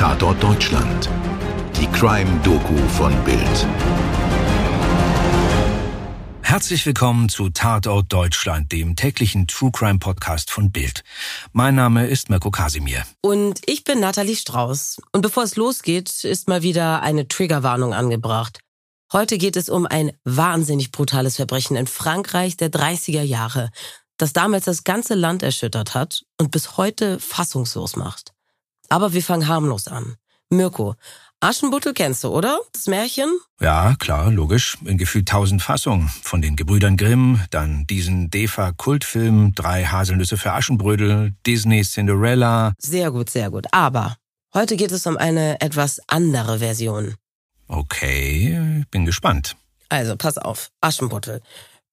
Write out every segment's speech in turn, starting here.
Tatort Deutschland. Die Crime-Doku von Bild. Herzlich willkommen zu Tatort Deutschland, dem täglichen True Crime Podcast von Bild. Mein Name ist Mirko Kasimir. Und ich bin Nathalie Strauß. Und bevor es losgeht, ist mal wieder eine Triggerwarnung angebracht. Heute geht es um ein wahnsinnig brutales Verbrechen in Frankreich der 30er Jahre, das damals das ganze Land erschüttert hat und bis heute fassungslos macht. Aber wir fangen harmlos an. Mirko, Aschenbuttel kennst du, oder? Das Märchen? Ja, klar, logisch. In gefühlt tausend Fassungen. Von den Gebrüdern Grimm, dann diesen DEFA-Kultfilm, drei Haselnüsse für Aschenbrödel, Disney Cinderella. Sehr gut, sehr gut. Aber heute geht es um eine etwas andere Version. Okay, bin gespannt. Also, pass auf. Aschenputtel.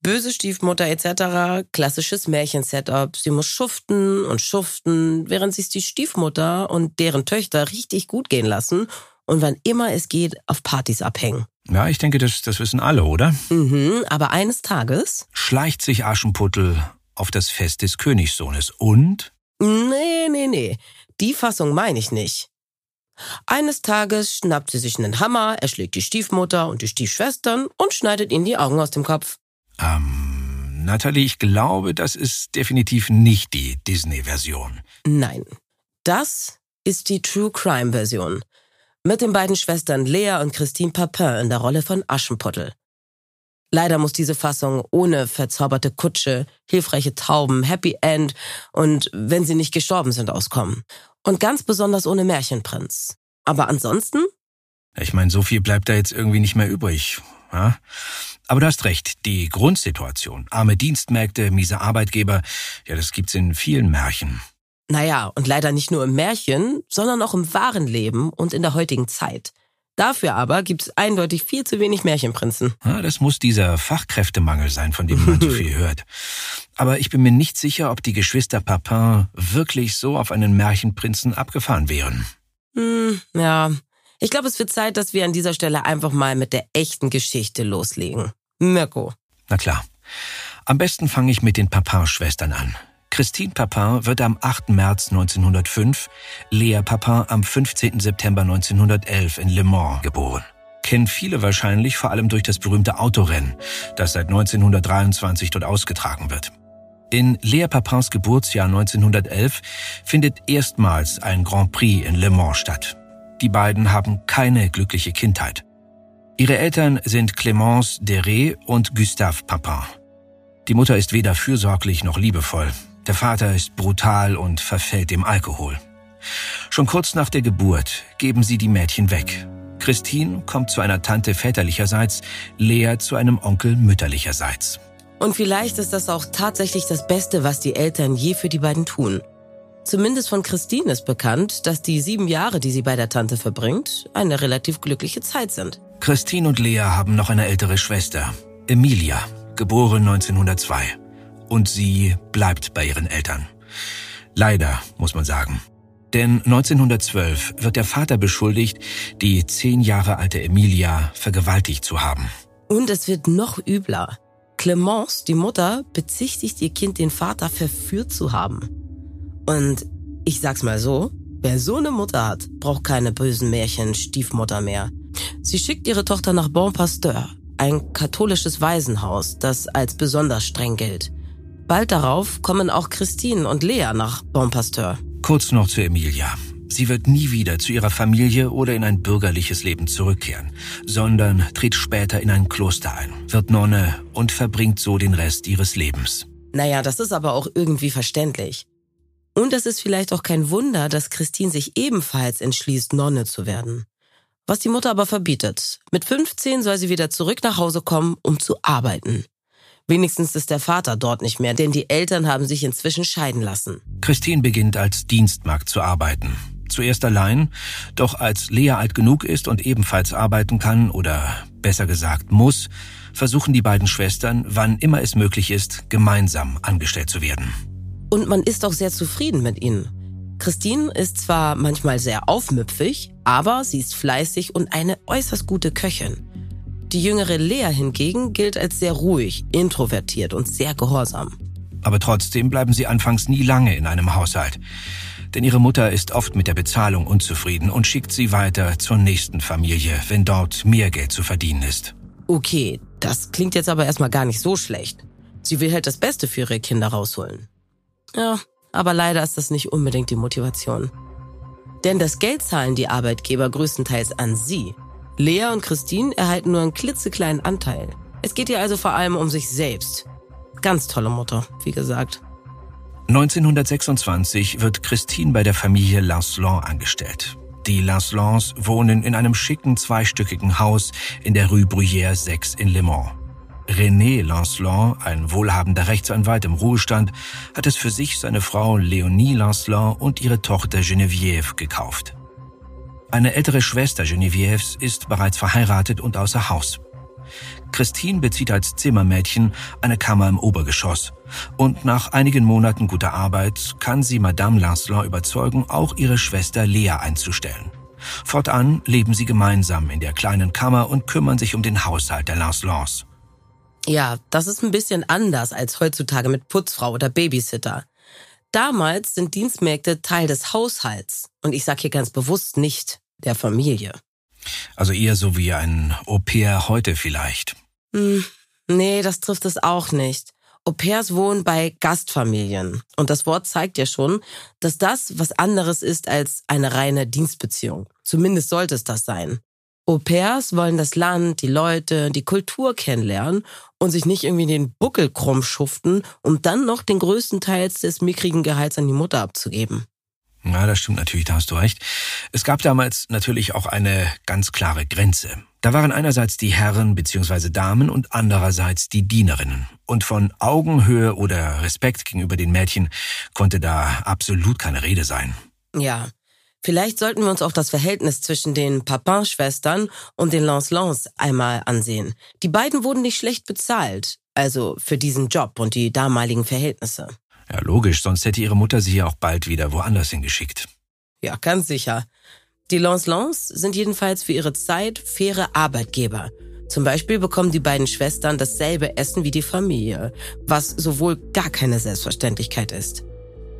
Böse Stiefmutter etc., klassisches Märchen-Setup. Sie muss schuften und schuften, während sich die Stiefmutter und deren Töchter richtig gut gehen lassen und wann immer es geht, auf Partys abhängen. Ja, ich denke, das, das wissen alle, oder? Mhm, aber eines Tages Schleicht sich Aschenputtel auf das Fest des Königssohnes und? Nee, nee, nee. Die Fassung meine ich nicht. Eines Tages schnappt sie sich einen Hammer, erschlägt die Stiefmutter und die Stiefschwestern und schneidet ihnen die Augen aus dem Kopf. Ähm, Natalie, ich glaube, das ist definitiv nicht die Disney-Version. Nein, das ist die True Crime-Version. Mit den beiden Schwestern Lea und Christine Papin in der Rolle von Aschenputtel. Leider muss diese Fassung ohne verzauberte Kutsche, hilfreiche Tauben, Happy End und wenn sie nicht gestorben sind auskommen. Und ganz besonders ohne Märchenprinz. Aber ansonsten? Ich meine, so viel bleibt da jetzt irgendwie nicht mehr übrig. Ja? Aber du hast recht, die Grundsituation, arme Dienstmägde, miese Arbeitgeber, ja, das gibt's in vielen Märchen. Naja, und leider nicht nur im Märchen, sondern auch im wahren Leben und in der heutigen Zeit. Dafür aber gibt's eindeutig viel zu wenig Märchenprinzen. Ja, das muss dieser Fachkräftemangel sein, von dem man so viel hört. Aber ich bin mir nicht sicher, ob die Geschwister Papin wirklich so auf einen Märchenprinzen abgefahren wären. Hm, ja. Ich glaube, es wird Zeit, dass wir an dieser Stelle einfach mal mit der echten Geschichte loslegen. Mirko. Na klar. Am besten fange ich mit den Papin-Schwestern an. Christine Papin wird am 8. März 1905, Lea Papin am 15. September 1911 in Le Mans geboren. Kennen viele wahrscheinlich vor allem durch das berühmte Autorennen, das seit 1923 dort ausgetragen wird. In Lea Papins Geburtsjahr 1911 findet erstmals ein Grand Prix in Le Mans statt. Die beiden haben keine glückliche Kindheit. Ihre Eltern sind Clémence Deré und Gustave Papin. Die Mutter ist weder fürsorglich noch liebevoll. Der Vater ist brutal und verfällt dem Alkohol. Schon kurz nach der Geburt geben sie die Mädchen weg. Christine kommt zu einer Tante väterlicherseits, Lea zu einem Onkel mütterlicherseits. Und vielleicht ist das auch tatsächlich das Beste, was die Eltern je für die beiden tun. Zumindest von Christine ist bekannt, dass die sieben Jahre, die sie bei der Tante verbringt, eine relativ glückliche Zeit sind. Christine und Lea haben noch eine ältere Schwester, Emilia, geboren 1902. Und sie bleibt bei ihren Eltern. Leider, muss man sagen. Denn 1912 wird der Vater beschuldigt, die zehn Jahre alte Emilia vergewaltigt zu haben. Und es wird noch übler. Clemence, die Mutter, bezichtigt ihr Kind, den Vater verführt zu haben. Und ich sag's mal so, wer so eine Mutter hat, braucht keine bösen Märchen Stiefmutter mehr. Sie schickt ihre Tochter nach Bon Pasteur, ein katholisches Waisenhaus, das als besonders streng gilt. Bald darauf kommen auch Christine und Lea nach Bon Pasteur. Kurz noch zu Emilia. Sie wird nie wieder zu ihrer Familie oder in ein bürgerliches Leben zurückkehren, sondern tritt später in ein Kloster ein, wird Nonne und verbringt so den Rest ihres Lebens. Naja, das ist aber auch irgendwie verständlich. Und es ist vielleicht auch kein Wunder, dass Christine sich ebenfalls entschließt, Nonne zu werden. Was die Mutter aber verbietet. Mit 15 soll sie wieder zurück nach Hause kommen, um zu arbeiten. Wenigstens ist der Vater dort nicht mehr, denn die Eltern haben sich inzwischen scheiden lassen. Christine beginnt als Dienstmagd zu arbeiten. Zuerst allein, doch als Lea alt genug ist und ebenfalls arbeiten kann oder besser gesagt muss, versuchen die beiden Schwestern, wann immer es möglich ist, gemeinsam angestellt zu werden. Und man ist auch sehr zufrieden mit ihnen. Christine ist zwar manchmal sehr aufmüpfig, aber sie ist fleißig und eine äußerst gute Köchin. Die jüngere Lea hingegen gilt als sehr ruhig, introvertiert und sehr gehorsam. Aber trotzdem bleiben sie anfangs nie lange in einem Haushalt. Denn ihre Mutter ist oft mit der Bezahlung unzufrieden und schickt sie weiter zur nächsten Familie, wenn dort mehr Geld zu verdienen ist. Okay, das klingt jetzt aber erstmal gar nicht so schlecht. Sie will halt das Beste für ihre Kinder rausholen. Ja, aber leider ist das nicht unbedingt die Motivation. Denn das Geld zahlen die Arbeitgeber größtenteils an sie. Lea und Christine erhalten nur einen klitzekleinen Anteil. Es geht ihr also vor allem um sich selbst. Ganz tolle Mutter, wie gesagt. 1926 wird Christine bei der Familie Lancelot angestellt. Die Lancelons wohnen in einem schicken zweistöckigen Haus in der Rue Bruyère 6 in Le Mans. René Lancelot, ein wohlhabender Rechtsanwalt im Ruhestand, hat es für sich, seine Frau Leonie Lancelot und ihre Tochter Geneviève gekauft. Eine ältere Schwester Genevieves ist bereits verheiratet und außer Haus. Christine bezieht als Zimmermädchen eine Kammer im Obergeschoss. Und nach einigen Monaten guter Arbeit kann sie Madame Lancelot überzeugen, auch ihre Schwester Lea einzustellen. Fortan leben sie gemeinsam in der kleinen Kammer und kümmern sich um den Haushalt der Lancelots. Ja, das ist ein bisschen anders als heutzutage mit Putzfrau oder Babysitter. Damals sind Dienstmägde Teil des Haushalts. Und ich sage hier ganz bewusst nicht der Familie. Also eher so wie ein Au-pair heute vielleicht. Hm, nee, das trifft es auch nicht. Au-pairs wohnen bei Gastfamilien. Und das Wort zeigt ja schon, dass das was anderes ist als eine reine Dienstbeziehung. Zumindest sollte es das sein. Au-pairs wollen das Land, die Leute, die Kultur kennenlernen und sich nicht irgendwie den Buckel krumm schuften, um dann noch den größten Teil des mickrigen Gehalts an die Mutter abzugeben. Ja, das stimmt natürlich, da hast du recht. Es gab damals natürlich auch eine ganz klare Grenze. Da waren einerseits die Herren bzw. Damen und andererseits die Dienerinnen. Und von Augenhöhe oder Respekt gegenüber den Mädchen konnte da absolut keine Rede sein. Ja, Vielleicht sollten wir uns auch das Verhältnis zwischen den Papin-Schwestern und den Lancelons einmal ansehen. Die beiden wurden nicht schlecht bezahlt, also für diesen Job und die damaligen Verhältnisse. Ja, logisch, sonst hätte ihre Mutter sie ja auch bald wieder woanders hingeschickt. Ja, ganz sicher. Die Lancelons sind jedenfalls für ihre Zeit faire Arbeitgeber. Zum Beispiel bekommen die beiden Schwestern dasselbe Essen wie die Familie, was sowohl gar keine Selbstverständlichkeit ist.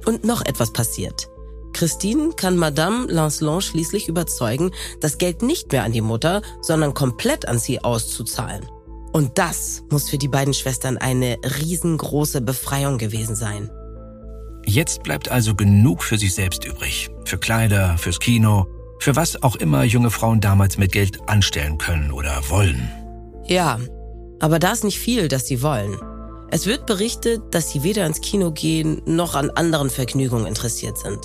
Und noch etwas passiert. Christine kann Madame Lancelot schließlich überzeugen, das Geld nicht mehr an die Mutter, sondern komplett an sie auszuzahlen. Und das muss für die beiden Schwestern eine riesengroße Befreiung gewesen sein. Jetzt bleibt also genug für sich selbst übrig. Für Kleider, fürs Kino, für was auch immer junge Frauen damals mit Geld anstellen können oder wollen. Ja, aber da ist nicht viel, das sie wollen. Es wird berichtet, dass sie weder ins Kino gehen noch an anderen Vergnügungen interessiert sind.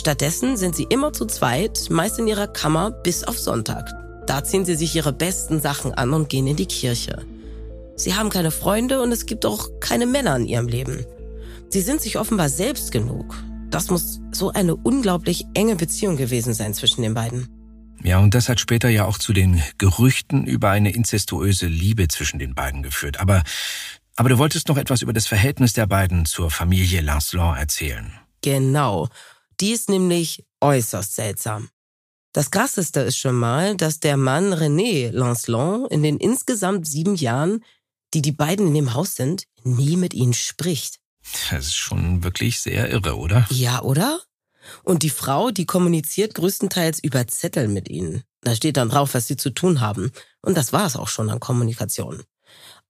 Stattdessen sind sie immer zu zweit, meist in ihrer Kammer bis auf Sonntag. Da ziehen sie sich ihre besten Sachen an und gehen in die Kirche. Sie haben keine Freunde und es gibt auch keine Männer in ihrem Leben. Sie sind sich offenbar selbst genug. Das muss so eine unglaublich enge Beziehung gewesen sein zwischen den beiden. Ja, und das hat später ja auch zu den Gerüchten über eine inzestuöse Liebe zwischen den beiden geführt. Aber, aber du wolltest noch etwas über das Verhältnis der beiden zur Familie Lancelot erzählen. Genau. Die ist nämlich äußerst seltsam. Das Krasseste ist schon mal, dass der Mann René Lancelot in den insgesamt sieben Jahren, die die beiden in dem Haus sind, nie mit ihnen spricht. Das ist schon wirklich sehr irre, oder? Ja, oder? Und die Frau, die kommuniziert größtenteils über Zettel mit ihnen. Da steht dann drauf, was sie zu tun haben. Und das war es auch schon an Kommunikation.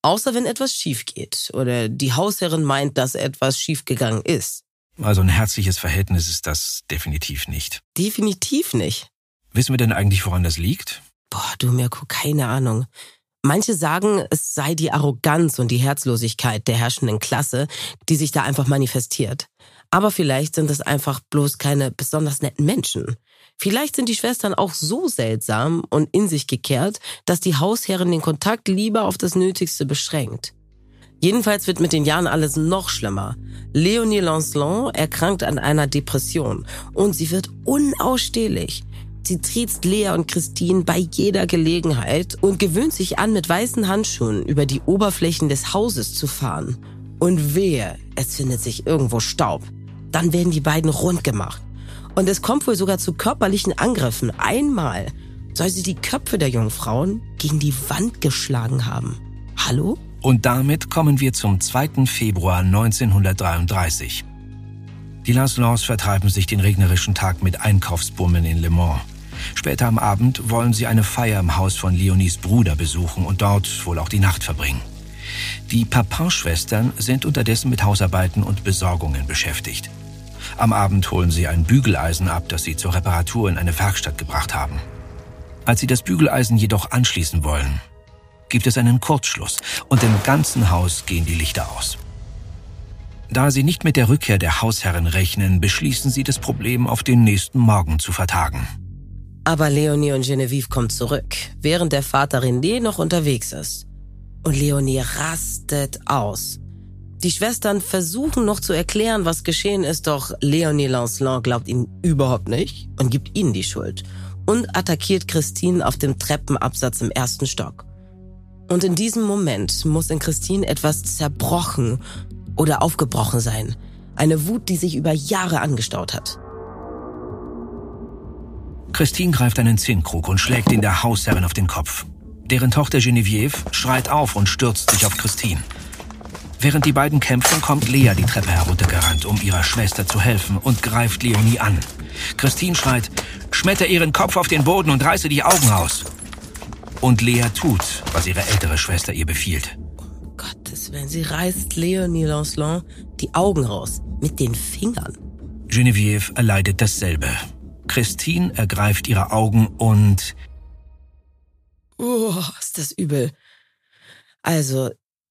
Außer wenn etwas schief geht oder die Hausherrin meint, dass etwas schiefgegangen ist. Also ein herzliches Verhältnis ist das definitiv nicht. Definitiv nicht. Wissen wir denn eigentlich, woran das liegt? Boah, du Mirko, keine Ahnung. Manche sagen, es sei die Arroganz und die Herzlosigkeit der herrschenden Klasse, die sich da einfach manifestiert. Aber vielleicht sind es einfach bloß keine besonders netten Menschen. Vielleicht sind die Schwestern auch so seltsam und in sich gekehrt, dass die Hausherrin den Kontakt lieber auf das Nötigste beschränkt. Jedenfalls wird mit den Jahren alles noch schlimmer. Leonie Lancelot erkrankt an einer Depression und sie wird unausstehlich. Sie triezt Lea und Christine bei jeder Gelegenheit und gewöhnt sich an, mit weißen Handschuhen über die Oberflächen des Hauses zu fahren. Und wehe, es findet sich irgendwo Staub. Dann werden die beiden rund gemacht. Und es kommt wohl sogar zu körperlichen Angriffen. Einmal soll sie die Köpfe der jungen Frauen gegen die Wand geschlagen haben. Hallo? Und damit kommen wir zum 2. Februar 1933. Die Laszlos vertreiben sich den regnerischen Tag mit Einkaufsbummeln in Le Mans. Später am Abend wollen sie eine Feier im Haus von Leonies Bruder besuchen und dort wohl auch die Nacht verbringen. Die Papin-Schwestern sind unterdessen mit Hausarbeiten und Besorgungen beschäftigt. Am Abend holen sie ein Bügeleisen ab, das sie zur Reparatur in eine Werkstatt gebracht haben. Als sie das Bügeleisen jedoch anschließen wollen, gibt es einen Kurzschluss und im ganzen Haus gehen die Lichter aus. Da sie nicht mit der Rückkehr der Hausherren rechnen, beschließen sie, das Problem auf den nächsten Morgen zu vertagen. Aber Leonie und Genevieve kommen zurück, während der Vater René noch unterwegs ist. Und Leonie rastet aus. Die Schwestern versuchen noch zu erklären, was geschehen ist, doch Leonie Lancelot glaubt ihnen überhaupt nicht und gibt ihnen die Schuld und attackiert Christine auf dem Treppenabsatz im ersten Stock. Und in diesem Moment muss in Christine etwas zerbrochen oder aufgebrochen sein. Eine Wut, die sich über Jahre angestaut hat. Christine greift einen Zinnkrug und schlägt ihn der Hausherrin auf den Kopf. Deren Tochter Genevieve schreit auf und stürzt sich auf Christine. Während die beiden kämpfen, kommt Lea die Treppe heruntergerannt, um ihrer Schwester zu helfen und greift Leonie an. Christine schreit, schmetter ihren Kopf auf den Boden und reiße die Augen aus. Und Lea tut, was ihre ältere Schwester ihr befiehlt. Gottes Willen, sie reißt Leonie Lancelot die Augen raus. Mit den Fingern. Genevieve erleidet dasselbe. Christine ergreift ihre Augen und... Oh, ist das übel. Also,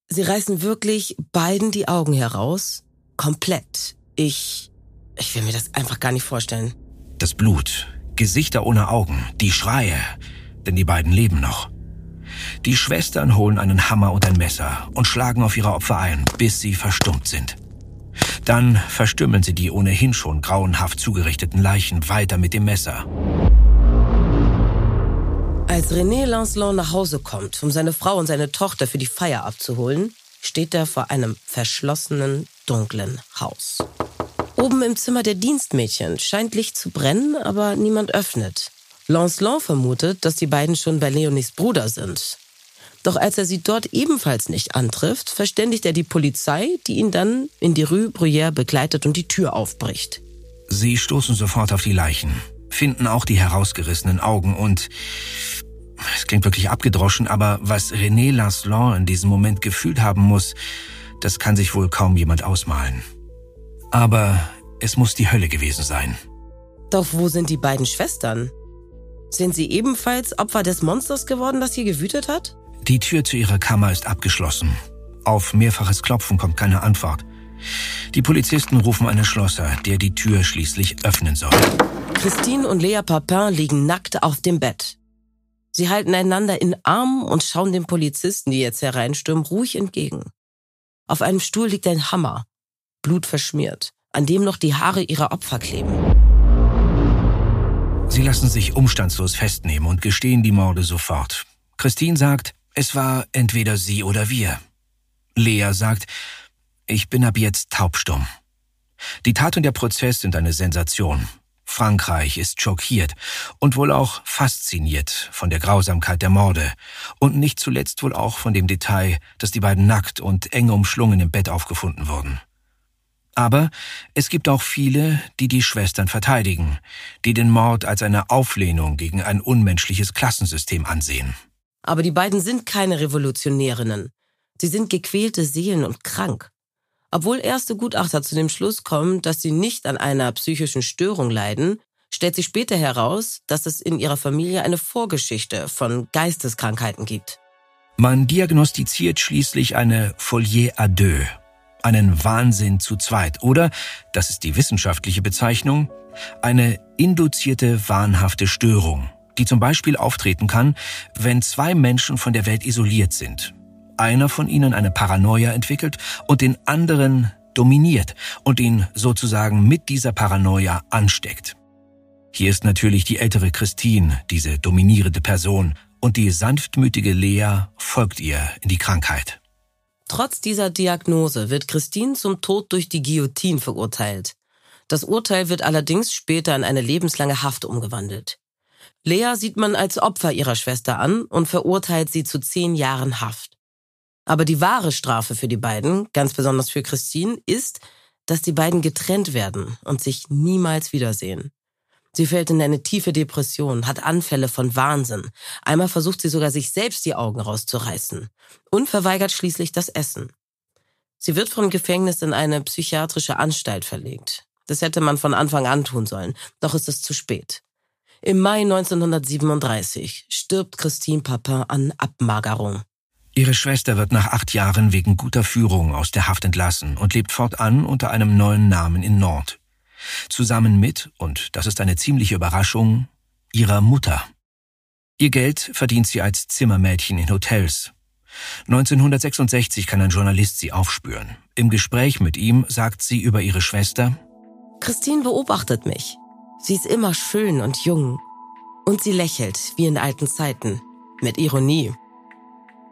sie reißen wirklich beiden die Augen heraus. Komplett. Ich... Ich will mir das einfach gar nicht vorstellen. Das Blut, Gesichter ohne Augen, die Schreie, denn die beiden leben noch. Die Schwestern holen einen Hammer und ein Messer und schlagen auf ihre Opfer ein, bis sie verstummt sind. Dann verstümmeln sie die ohnehin schon grauenhaft zugerichteten Leichen weiter mit dem Messer. Als René Lancelot nach Hause kommt, um seine Frau und seine Tochter für die Feier abzuholen, steht er vor einem verschlossenen, dunklen Haus. Oben im Zimmer der Dienstmädchen scheint Licht zu brennen, aber niemand öffnet. Lancelot vermutet, dass die beiden schon bei Leonies Bruder sind. Doch als er sie dort ebenfalls nicht antrifft, verständigt er die Polizei, die ihn dann in die Rue Bruyère begleitet und die Tür aufbricht. Sie stoßen sofort auf die Leichen, finden auch die herausgerissenen Augen und es klingt wirklich abgedroschen, aber was René Lancelot in diesem Moment gefühlt haben muss, das kann sich wohl kaum jemand ausmalen. Aber es muss die Hölle gewesen sein. Doch wo sind die beiden Schwestern? Sind sie ebenfalls Opfer des Monsters geworden, das hier gewütet hat? Die Tür zu ihrer Kammer ist abgeschlossen. Auf mehrfaches Klopfen kommt keine Antwort. Die Polizisten rufen einen Schlosser, der die Tür schließlich öffnen soll. Christine und Lea Papin liegen nackt auf dem Bett. Sie halten einander in Armen und schauen den Polizisten, die jetzt hereinstürmen, ruhig entgegen. Auf einem Stuhl liegt ein Hammer, blutverschmiert, an dem noch die Haare ihrer Opfer kleben. Sie lassen sich umstandslos festnehmen und gestehen die Morde sofort. Christine sagt, es war entweder sie oder wir. Lea sagt, ich bin ab jetzt taubstumm. Die Tat und der Prozess sind eine Sensation. Frankreich ist schockiert und wohl auch fasziniert von der Grausamkeit der Morde und nicht zuletzt wohl auch von dem Detail, dass die beiden nackt und eng umschlungen im Bett aufgefunden wurden. Aber es gibt auch viele, die die Schwestern verteidigen, die den Mord als eine Auflehnung gegen ein unmenschliches Klassensystem ansehen. Aber die beiden sind keine Revolutionärinnen. Sie sind gequälte Seelen und krank. Obwohl erste Gutachter zu dem Schluss kommen, dass sie nicht an einer psychischen Störung leiden, stellt sich später heraus, dass es in ihrer Familie eine Vorgeschichte von Geisteskrankheiten gibt. Man diagnostiziert schließlich eine Folie à deux, einen Wahnsinn zu zweit oder, das ist die wissenschaftliche Bezeichnung, eine induzierte wahnhafte Störung, die zum Beispiel auftreten kann, wenn zwei Menschen von der Welt isoliert sind. Einer von ihnen eine Paranoia entwickelt und den anderen dominiert und ihn sozusagen mit dieser Paranoia ansteckt. Hier ist natürlich die ältere Christine, diese dominierende Person, und die sanftmütige Lea folgt ihr in die Krankheit. Trotz dieser Diagnose wird Christine zum Tod durch die Guillotine verurteilt. Das Urteil wird allerdings später in eine lebenslange Haft umgewandelt. Lea sieht man als Opfer ihrer Schwester an und verurteilt sie zu zehn Jahren Haft. Aber die wahre Strafe für die beiden, ganz besonders für Christine, ist, dass die beiden getrennt werden und sich niemals wiedersehen. Sie fällt in eine tiefe Depression, hat Anfälle von Wahnsinn. Einmal versucht sie sogar, sich selbst die Augen rauszureißen und verweigert schließlich das Essen. Sie wird vom Gefängnis in eine psychiatrische Anstalt verlegt. Das hätte man von Anfang an tun sollen, doch ist es zu spät. Im Mai 1937 stirbt Christine Papin an Abmagerung. Ihre Schwester wird nach acht Jahren wegen guter Führung aus der Haft entlassen und lebt fortan unter einem neuen Namen in Nord. Zusammen mit, und das ist eine ziemliche Überraschung, ihrer Mutter. Ihr Geld verdient sie als Zimmermädchen in Hotels. 1966 kann ein Journalist sie aufspüren. Im Gespräch mit ihm sagt sie über ihre Schwester, Christine beobachtet mich. Sie ist immer schön und jung. Und sie lächelt, wie in alten Zeiten, mit Ironie.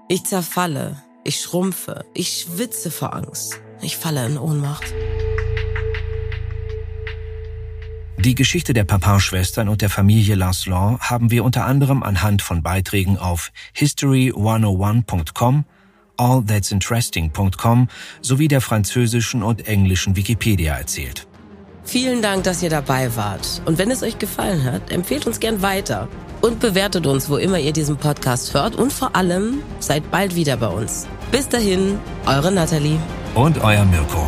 Ich zerfalle, ich schrumpfe, ich schwitze vor Angst. Ich falle in Ohnmacht. Die Geschichte der Papin-Schwestern und der Familie Lancelot haben wir unter anderem anhand von Beiträgen auf history101.com, allthat'sinteresting.com sowie der französischen und englischen Wikipedia erzählt. Vielen Dank, dass ihr dabei wart. Und wenn es euch gefallen hat, empfehlt uns gern weiter und bewertet uns, wo immer ihr diesen Podcast hört. Und vor allem seid bald wieder bei uns. Bis dahin, eure Nathalie. Und euer Mirko.